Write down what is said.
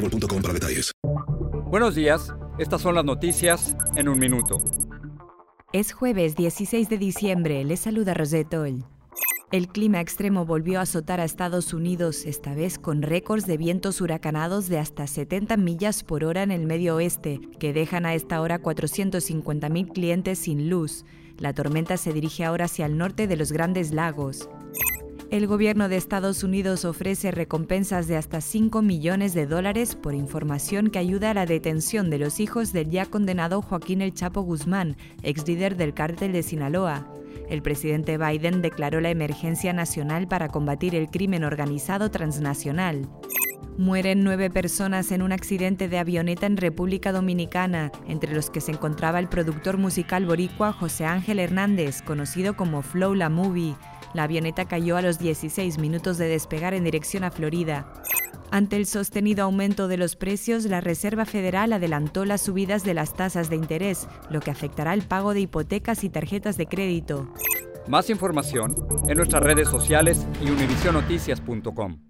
boostmobile.com para detalles. Buenos días, estas son las noticias en un minuto. Es jueves 16 de diciembre, les saluda Rosette Oll. El clima extremo volvió a azotar a Estados Unidos, esta vez con récords de vientos huracanados de hasta 70 millas por hora en el medio oeste, que dejan a esta hora 450.000 clientes sin luz. La tormenta se dirige ahora hacia el norte de los Grandes Lagos. El gobierno de Estados Unidos ofrece recompensas de hasta 5 millones de dólares por información que ayuda a la detención de los hijos del ya condenado Joaquín El Chapo Guzmán, ex líder del cártel de Sinaloa. El presidente Biden declaró la emergencia nacional para combatir el crimen organizado transnacional. Mueren nueve personas en un accidente de avioneta en República Dominicana, entre los que se encontraba el productor musical boricua José Ángel Hernández, conocido como Flow La Movie. La avioneta cayó a los 16 minutos de despegar en dirección a Florida. Ante el sostenido aumento de los precios, la Reserva Federal adelantó las subidas de las tasas de interés, lo que afectará el pago de hipotecas y tarjetas de crédito. Más información en nuestras redes sociales y univisionoticias.com.